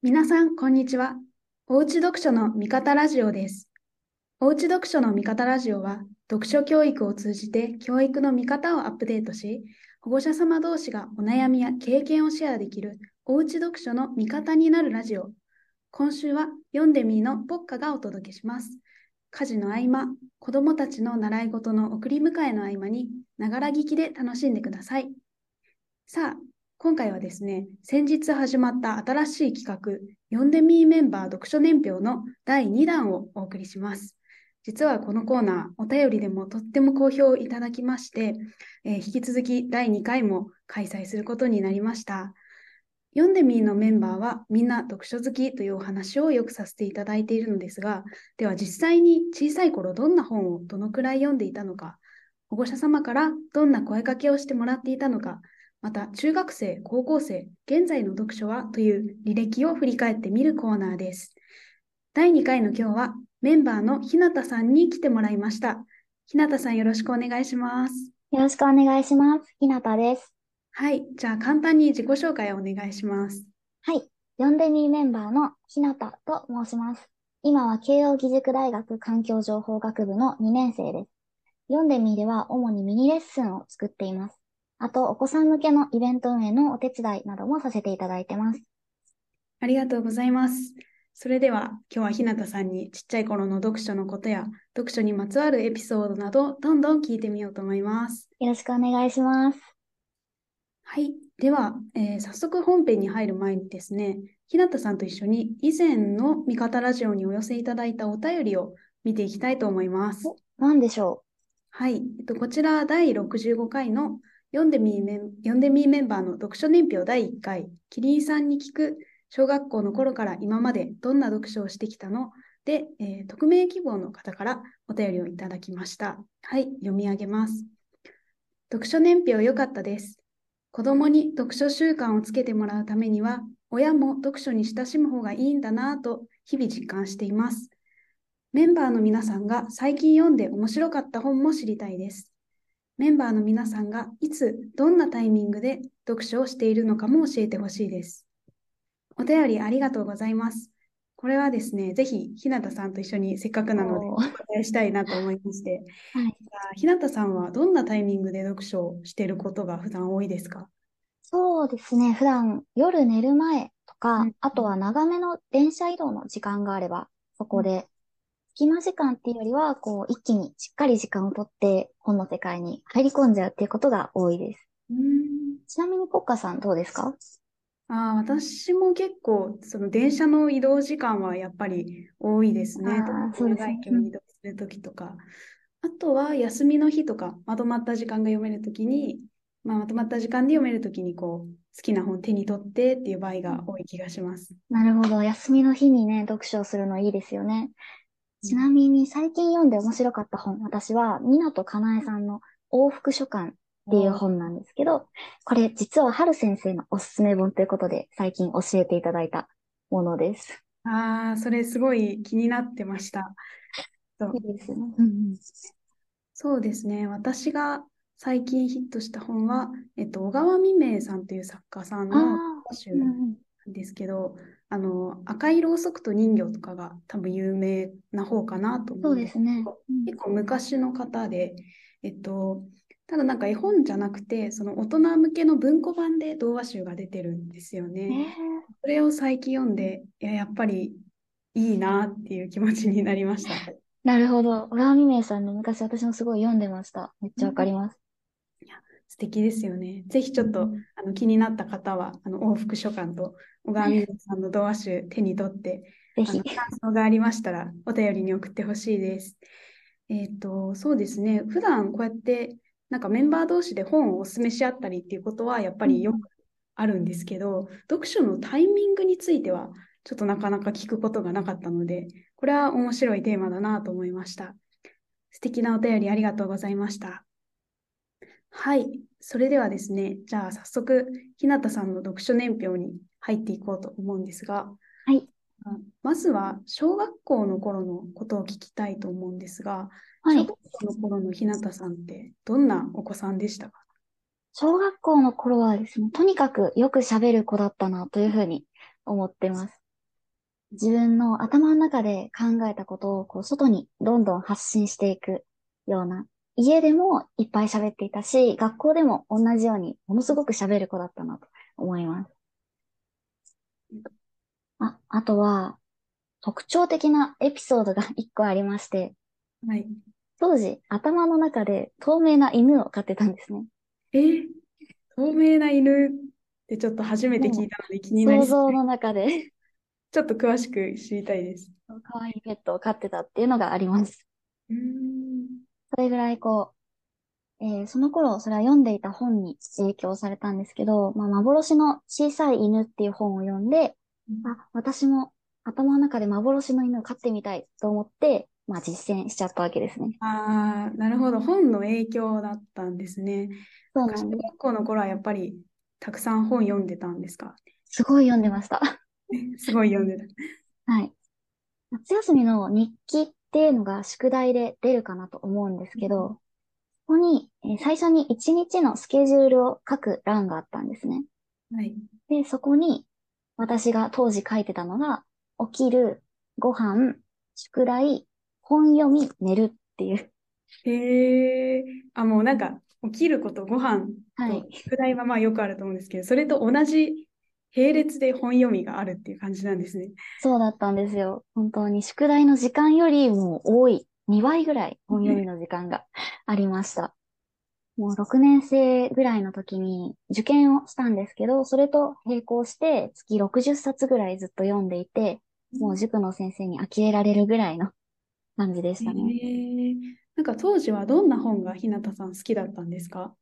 皆さん、こんにちは。おうち読書の味方ラジオです。おうち読書の味方ラジオは、読書教育を通じて教育の見方をアップデートし、保護者様同士がお悩みや経験をシェアできるおうち読書の味方になるラジオ。今週は読んでみーのポッカがお届けします。家事の合間、子供たちの習い事の送り迎えの合間に、ながら聞きで楽しんでください。さあ、今回はですね、先日始まった新しい企画、読んでみーメンバー読書年表の第2弾をお送りします。実はこのコーナー、お便りでもとっても好評いただきまして、えー引き続き第2回も開催することになりました。読んでみーのメンバーはみんな読書好きというお話をよくさせていただいているのですが、では実際に小さい頃どんな本をどのくらい読んでいたのか、保護者様からどんな声かけをしてもらっていたのか、また中学生、高校生、現在の読書はという履歴を振り返ってみるコーナーです。第2回の今日はメンバーの日向さんに来てもらいました。日向さんよろしくお願いします。よろしくお願いします。ひなたです。はい、じゃあ簡単に自己紹介をお願いします。はい。読んでみーメンバーのひなたと申します。今は慶應義塾大学環境情報学部の2年生です。読んでみーでは主にミニレッスンを作っています。あと、お子さん向けのイベント運営のお手伝いなどもさせていただいてます。ありがとうございます。それでは今日は日向さんにちっちゃい頃の読書のことや読書にまつわるエピソードなどどんどん聞いてみようと思います。よろしくお願いします。はい。では、えー早速本編に入る前にですね、日向さんと一緒に以前の味方ラジオにお寄せいただいたお便りを見ていきたいと思います。何でしょはい。えっと、こちら第65回の読んでみーメン、読んでみーメンバーの読書年表第1回、キリンさんに聞く小学校の頃から今までどんな読書をしてきたの？で、えー匿名希望の方からお便りをいただきました。はい。読み上げます。読書年表良かったです。子供に読書習慣をつけてもらうためには、親も読書に親しむ方がいいんだなぁと日々実感しています。メンバーの皆さんが最近読んで面白かった本も知りたいです。メンバーの皆さんがいつ、どんなタイミングで読書をしているのかも教えてほしいです。お便りありがとうございます。これはですね、ぜひ、日向さんと一緒にせっかくなのでお答えしたいなと思いまして、はい。じゃあ日向さんはどんなタイミングで読書をしていることが普段多いですか？そうですね。普段夜寝る前とうかん、あとは長めの電車移動の時間があれば、そこで、隙間時間っていうよりは、こう、一気にしっかり時間をとって本の世界に入り込んじゃうっていうことが多いです。うーんちなみにポッカさんどうですか？あー私も結構、その電車の移動時間はやっぱり多いですね。あーそうですね長い距離移動するときとか。あとは休みの日とか、まとまった時間が読めるときに、まあ、まとまった時間で読めるときにこう、好きな本手に取ってっていう場合が多い気がします。なるほど。休みの日にね、読書をするのいいですよね。ちなみに最近読んで面白かった本、私は、湊かなえさんの往復書簡っていう本なんですけど、これ実は春先生のおすすめ本ということで最近教えていただいたものです。ああ、それすごい気になってました。そういいですよね。そうですね。私が最近ヒットした本は、えっと、小川未明さんという作家さんの集。なんですけど、あの、赤いろうそくと人形とかが多分有名な方かなと思そううんでですすね。結構昔の方で、えっと、ただなんか絵本じゃなくて、その大人向けの文庫版で童話集が出てるんですようん。ね。えそれを最近読んで、いや、やっぱりいいなっていう気持ちになりました。ー、なるほど。小川未明さんの昔私もすごい読んでました。めっちゃわかります。素敵ですよね。ぜひちょっと、うんあの気になった方は、あの往復書簡と小川美さんの童話集手に取って、ぜひ。感想がありましたらお便りに送ってほしいです。えっと、そうですね。普段こうやってなんかメンバー同士で本をお勧めし合ったりっていうことはやっぱりよくあるんですけど、読書のタイミングについてはちょっとなかなか聞くことがなかったので、これは面白いテーマだなと思いました。素敵なお便りありがとうございました。はい。それではですね、じゃあ早速、日向さんの読書年表に入っていこうと思うんですが、はい。あまずは小学校の頃のことを聞きたいと思うんですが、はい。小学校の頃の日向さんってどんなお子さんでしたか？小学校の頃はですね、とにかくよく喋る子だったなというふうに思ってます。自分の頭の中で考えたことをこう外にどんどん発信していくような、家でもいっぱい喋っていたし、学校でも同じようにものすごく喋る子だったなと思います。あ、あとは、特徴的なエピソードが 一個ありまして、はい。当時頭の中で透明な犬を飼ってたんですね。え？ー透明な犬ってちょっと初めて聞いたので気になり想像の中でちょっと詳しく知りたいです。可愛いペットを飼ってたっていうのがあります。うーん。それぐらいこう、えーその頃、それは読んでいた本に影響されたんですけど、まあ、幻の小さい犬っていう本を読んで、あ、私も頭の中で幻の犬を飼ってみたいと思って、まあ、実践しちゃったわけですね。ああ、なるほど。本の影響だったんですね。小そうなんです。学校の頃はやっぱりたくさん本読んでたんですか？すごい読んでました。すごい読んでた。はい。夏休みの日記っていうのが宿題で出るかなと思うんですけど、ここに、えー最初に1日のスケジュールを書く欄があったんですね。はい。で、そこに私が当時書いてたのが、起きる、ご飯、宿題、本読み、寝るっていう。へえ、あ、もうなんか、起きること、ご飯はいと宿題はまあよくあると思うんですけど、それと同じ並列で本読みがあるっていう感じなんですね。そうだったんですよ。本当に宿題の時間よりも多い、2倍ぐらい本読みの時間が ありました。もう6年生ぐらいの時に受験をしたんですけど、それと並行して月60冊ぐらいずっと読んでいて、もう塾の先生に呆れられるぐらいの感じでしたね。へえ、なんか当時はどんな本が日向さん好きだったんですか？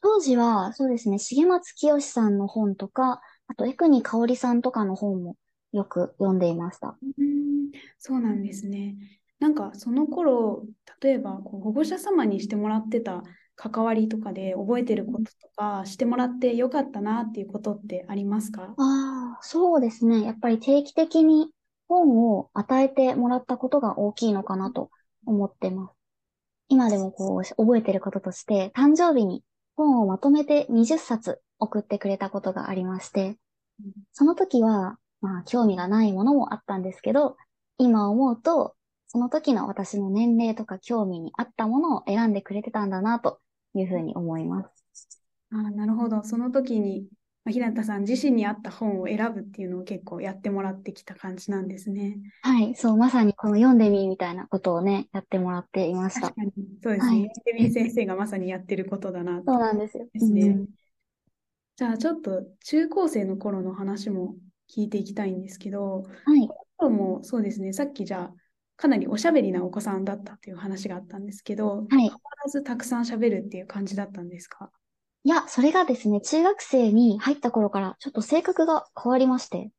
当時は、そうですね、重松清さんの本とか、あと、江国香織さんとかの本もよく読んでいました。うーん、そうなんですね。なんかその頃、例えばこう保護者様にしてもらってた関わりとかで覚えてることとかしてもらってよかったなっていうことってありますか？ああ、そうですね。やっぱり定期的に本を与えてもらったことが大きいのかなと思ってます。今でもこう、覚えてることとして、誕生日に本をまとめて20冊送ってくれたことがありましてうん、その時は、まあ、興味がないものもあったんですけど、今思うと、その時の私の年齢とか興味に合ったものを選んでくれてたんだな、というふうに思います。あーなるほど。その時に、まあ、日向さん自身に合った本を選ぶっていうのを結構やってもらってきた感じなんですね。はい、そう、まさにこの読んでみみたいなことをね、やってもらっていました確。かに、そうですはいね。デビー先生がまさにやってることだなとそうなんですよ。ですねうんじゃあちょっと中高生の頃の話も聞いていきたいんですけど、はい。頃もそうですね、さっきじゃあかなりおしゃべりなお子さんだったっていう話があったんですけど、はい変わらずたくさんしゃべるっていう感じだったんですか？いや、それがですね、中学生に入った頃からちょっと性格が変わりまして、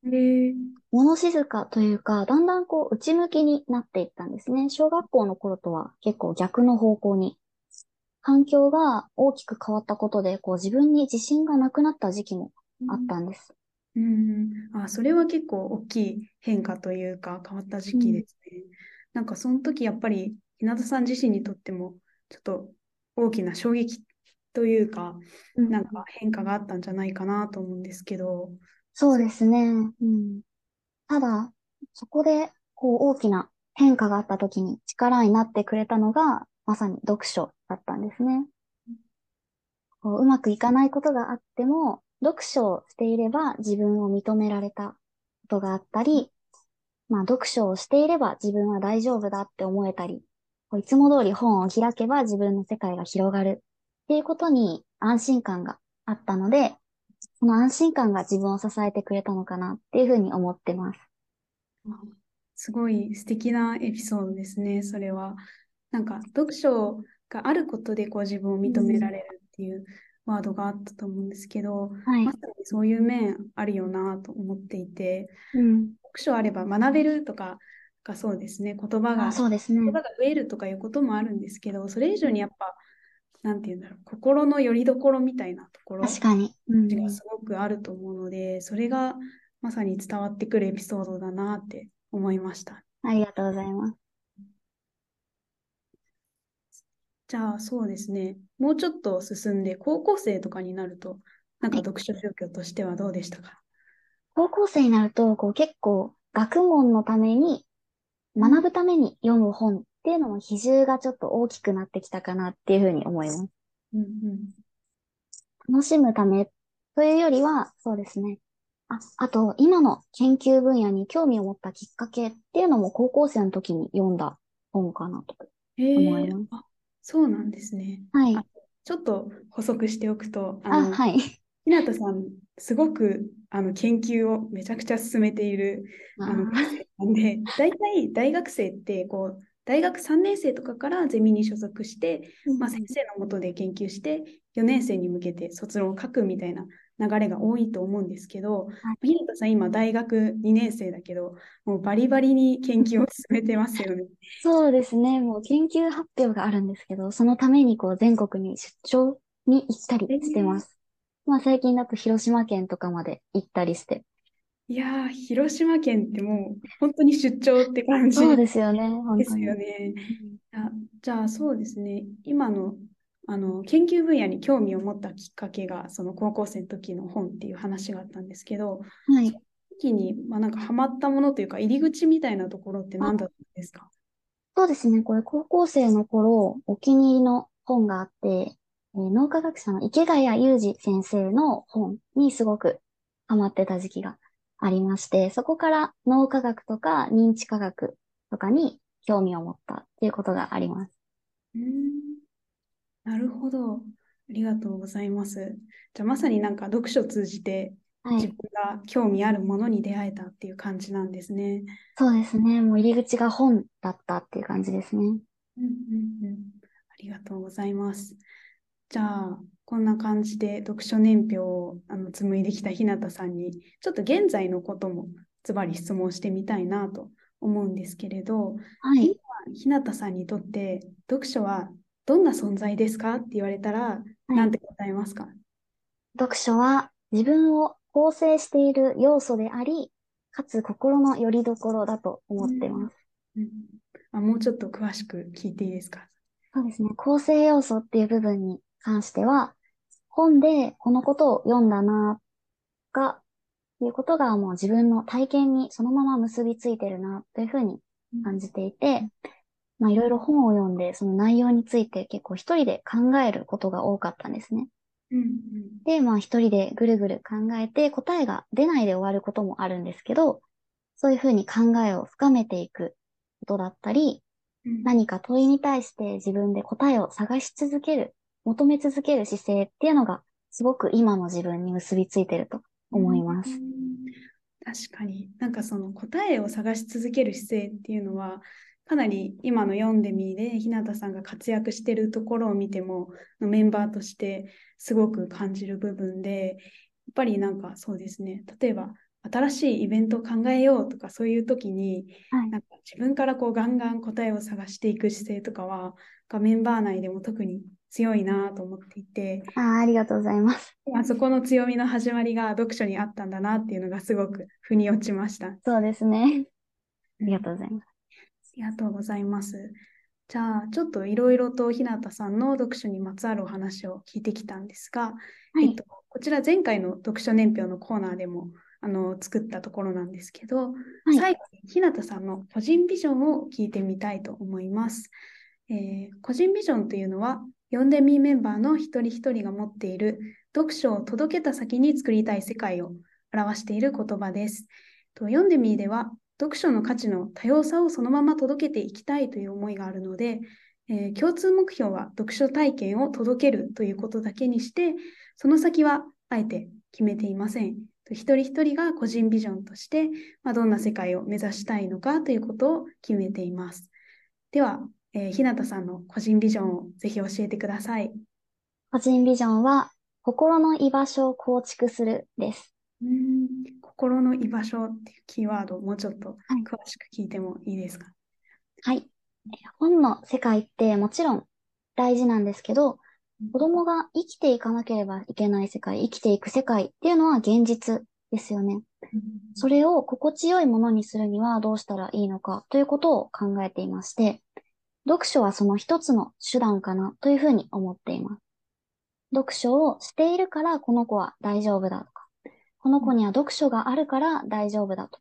物静かというか、だんだんこう内向きになっていったんですね。小学校の頃とは結構逆の方向に。環境が大きく変わったことで、こう自分に自信がなくなった時期もあったんです。うん、あ、それは結構大きい変化というか変わった時期ですね。なんかその時やっぱり日向さん自身にとってもちょっと大きな衝撃というか、うんなんか変化があったんじゃないかなと思うんですけど、そうですね。うん。ただ、そこで、こう、大きな変化があった時に力になってくれたのが、まさに読書だったんですね。こう、うまくいかないことがあっても、読書をしていれば自分を認められたことがあったり、まあ、読書をしていれば自分は大丈夫だって思えたり、こういつも通り本を開けば自分の世界が広がるっていうことに安心感があったので、その安心感が自分を支えてくれたのかなっていうふうに思ってます。すごい素敵なエピソードですね、それは。なんか読書があることでこう自分を認められるっていうワードがあったと思うんですけど、はいま。さにそういう面あるよなと思っていて、うん。読書あれば学べるとかがそうですね、言葉があ、そうですね。言葉が増えるとかいうこともあるんですけど、それ以上にやっぱ、なんていうんだろう、心の拠り所みたいなところ確かに。うん。がすごくあると思うので、それがまさに伝わってくるエピソードだなって思いました。ありがとうございます。じゃあそうですね、もうちょっと進んで、高校生とかになると、なんか読書状況としてはどうでしたか？高校生になると、こう結構学問のために、学ぶために読む本っていうのの比重がちょっと大きくなってきたかなっていうふうに思います。うんうん。楽しむためというよりは、そうですね。あ、あと、今の研究分野に興味を持ったきっかけっていうのも高校生の時に読んだ本かなと思います。あ、そうなんですね。はい。あちょっと補足しておくと、ああ、の、はい。ひなたさん、すごくあの研究をめちゃくちゃ進めているあのあー学生なんで、大体大学生ってこう、大学3年生とかからゼミに所属して、まあ、先生のもとで研究して、4年生に向けて卒論を書くみたいな流れが多いと思うんですけど、ひなたさん、今、大学2年生だけど、もうバリバリに研究を進めてますよね。そうですね。もう研究発表があるんですけど、そのためにこう全国に出張に行ったりしてます。まあ最近だと広島県とかまで行ったりして。いやー、広島県ってもう本当に出張って感じそうですよね。本です。よね。あ、じゃあそうですね、今の、あの研究分野に興味を持ったきっかけが、その高校生の時の本っていう話があったんですけど、はい。時に、まあ、なんかハマったものというか、入り口みたいなところって何だったんですか？そうですね。これ高校生の頃、お気に入りの本があって、えー脳科学者の池谷裕二先生の本にすごくハマってた時期がありまして、そこから脳科学とか認知科学とかに興味を持ったっていうことがあります。うーんなるほど。ありがとうございます。じゃあまさになんか読書を通じてはい。自分が興味あるものに出会えたっていう感じなんですね。そうですね。もう入り口が本だったっていう感じですね。うんうんうん。ありがとうございます。じゃあ、こんな感じで読書年表をあの紡いできた日向さんに、ちょっと現在のこともズバリ質問してみたいなと思うんですけれど、はい。日向さんにとって読書はどんな存在ですか？って言われたら、はい。なんて答えますか？読書は自分を構成している要素であり、かつ心の拠り所だと思ってます。うん。あ、もうちょっと詳しく聞いていいですか？そうですね。構成要素っていう部分に関しては、本でこのことを読んだな、が、いうことがもう自分の体験にそのまま結びついてるな、というふうに感じていて、まあいろいろ本を読んで、その内容について結構一人で考えることが多かったんですね。うんうんで、まあ一人でぐるぐる考えて答えが出ないで終わることもあるんですけど、そういうふうに考えを深めていくことだったり、うん何か問いに対して自分で答えを探し続ける、求め続ける姿勢っていうのが、すごく今の自分に結びついてると思います。うん確かに、なんかその答えを探し続ける姿勢っていうのは、かなり今の読んでみで、日向さんが活躍してるところを見ても、メンバーとしてすごく感じる部分で、やっぱりなんかそうですね、例えば新しいイベントを考えようとかそういう時に、はい。なんか自分からこうガンガン答えを探していく姿勢とかは、がメンバー内でも特に強いなと思っていて、あーありがとうございます。まあそこの強みの始まりが読書にあったんだなっていうのがすごく腑に落ちました。あそうですね。ありがとうございます。りがとうございます。じゃあ、ちょっといろいろと日向さんの読書にまつわるお話を聞いてきたんですが、はいえっと、こちら前回の読書年表のコーナーでもあの作ったところなんですけど、はい最後に日向さんの個人ビジョンを聞いてみたいと思います。えー個人ビジョンというのは、読んでみーメンバーの一人一人が持っている読書を届けた先に作りたい世界を表している言葉です。と読んでみーでは、読書の価値の多様さをそのまま届けていきたいという思いがあるので、えー共通目標は読書体験を届けるということだけにして、その先はあえて決めていません。と一人一人が個人ビジョンとして、まあ、どんな世界を目指したいのかということを決めています。では、えー日向さんの個人ビジョンをぜひ教えてください。個人ビジョンは、心の居場所を構築するです。うーん心の居場所っていうキーワードをもうちょっとはい詳しく聞いてもいいですか？はい。え本の世界ってもちろん大事なんですけど、子供が生きていかなければいけない世界、生きていく世界っていうのは現実ですよね。それを心地よいものにするにはどうしたらいいのかということを考えていまして、読書はその一つの手段かなというふうに思っています。読書をしているからこの子は大丈夫だとか、この子には読書があるから大丈夫だと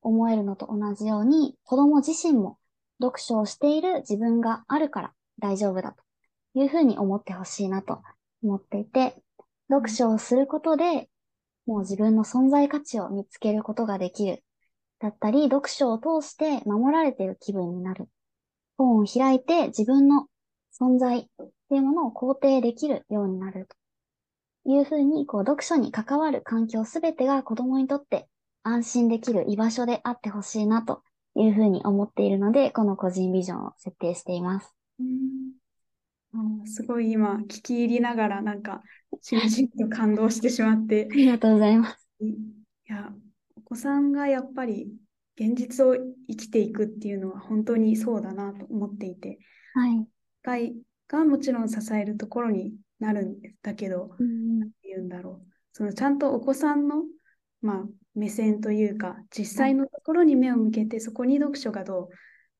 思えるのと同じように、子供自身も読書をしている自分があるから大丈夫だというふうに思ってほしいなと思っていて、読書をすることで、もう自分の存在価値を見つけることができる。だったり、読書を通して守られている気分になる。本を開いて自分の存在っていうものを肯定できるようになるというふうに、こう、読書に関わる環境すべてが子供にとって安心できる居場所であってほしいなというふうに思っているので、この個人ビジョンを設定しています。うん、すごい今、聞き入りながら、なんか、しみじみと感動してしまって。ありがとうございます。いや、お子さんがやっぱり現実を生きていくっていうのは本当にそうだなと思っていて、はい。外がもちろん支えるところになるんだけど、うん、て言うんだろう。そのちゃんとお子さんの、まあ、目線というか、実際のところに目を向けて、そこに読書がどう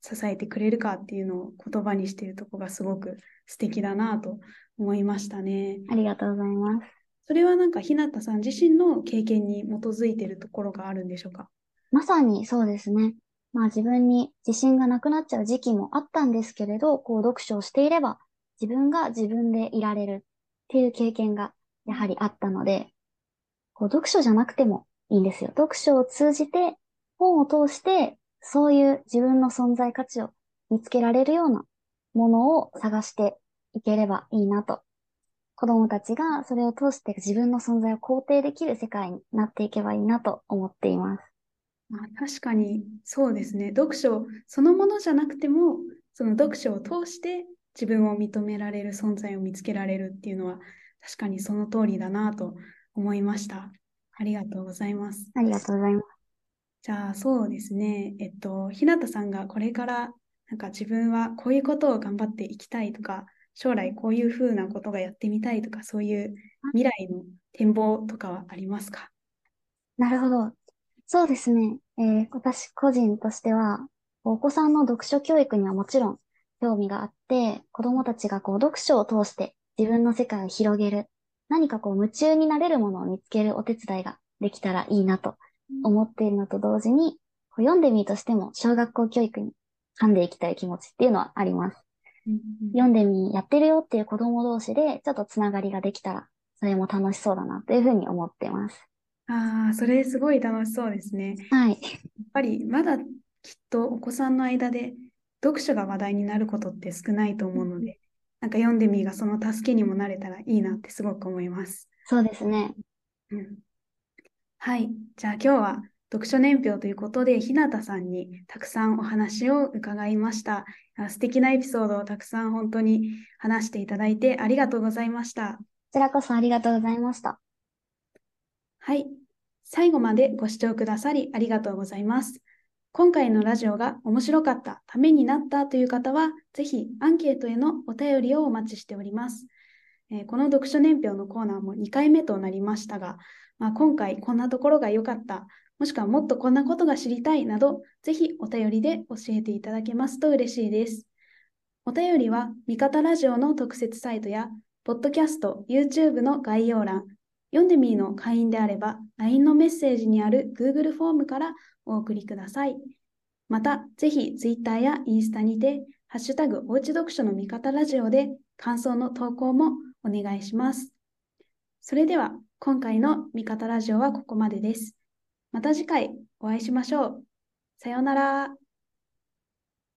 支えてくれるかっていうのを言葉にしているところがすごく素敵だなと思いましたね。ありがとうございます。それはなんか日向さん自身の経験に基づいているところがあるんでしょうか？まさにそうですね。まあ自分に自信がなくなっちゃう時期もあったんですけれど、こう読書をしていれば自分が自分でいられるっていう経験がやはりあったので、こう読書じゃなくてもいいんですよ。読書を通じて、本を通して、そういう自分の存在価値を見つけられるようなものを探していければいいなと。子供たちがそれを通して自分の存在を肯定できる世界になっていけばいいなと思っています。確かにそうですね。読書そのものじゃなくても、その読書を通して自分を認められる存在を見つけられるっていうのは確かにその通りだなと思いました。ありがとうございます。ありがとうございます。じゃあそうですね。えっと、ひなたさんがこれからなんか自分はこういうことを頑張っていきたいとか、将来こういうふうなことがやってみたいとか、そういう未来の展望とかはありますか？なるほど。そうですね。えー、私個人としては、お子さんの読書教育にはもちろん興味があって、子供たちがこう読書を通して自分の世界を広げる、何かこう夢中になれるものを見つけるお手伝いができたらいいなと思っているのと同時に、こう読んでみるとしても小学校教育に噛んでいきたい気持ちっていうのはあります。読んでみ、やってるよっていう子供同士でちょっとつながりができたら、それも楽しそうだなというふうに思ってます。ああ、それすごい楽しそうですね。はい。やっぱりまだきっとお子さんの間で読書が話題になることって少ないと思うので、なんか読んでみがその助けにもなれたらいいなってすごく思います。そうですね。うん、はい。じゃあ今日は読書年表ということで、ひなたさんにたくさんお話を伺いました。素敵なエピソードをたくさん本当に話していただいてありがとうございました。こちらこそありがとうございました。はい。最後までご視聴くださりありがとうございます。今回のラジオが面白かった、ためになったという方は、ぜひアンケートへのお便りをお待ちしております。えー、この読書年表のコーナーも2回目となりましたが、まあ、今回こんなところが良かった、もしくはもっとこんなことが知りたいなど、ぜひお便りで教えていただけますと嬉しいです。お便りは、味方ラジオの特設サイトや、ポッドキャスト、YouTube の概要欄、読んでみーの会員であれば、LINE のメッセージにある Google フォームからお送りください。また、ぜひ Twitter やインスタにて、ハッシュタグおうち読書の味方ラジオで感想の投稿もお願いします。それでは、今回の味方ラジオはここまでです。また次回お会いしましょう。さようなら。